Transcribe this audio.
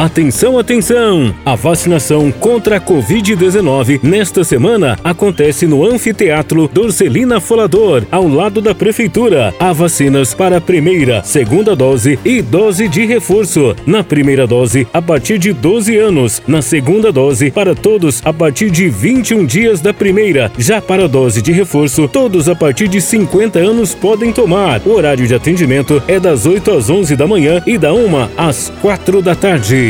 Atenção, atenção! A vacinação contra a Covid-19 nesta semana acontece no Anfiteatro Dorcelina Folador, ao lado da Prefeitura. Há vacinas para a primeira, segunda dose e dose de reforço. Na primeira dose, a partir de 12 anos. Na segunda dose, para todos a partir de 21 dias da primeira. Já para a dose de reforço, todos a partir de 50 anos podem tomar. O horário de atendimento é das 8 às 11 da manhã e da 1 às 4 da tarde.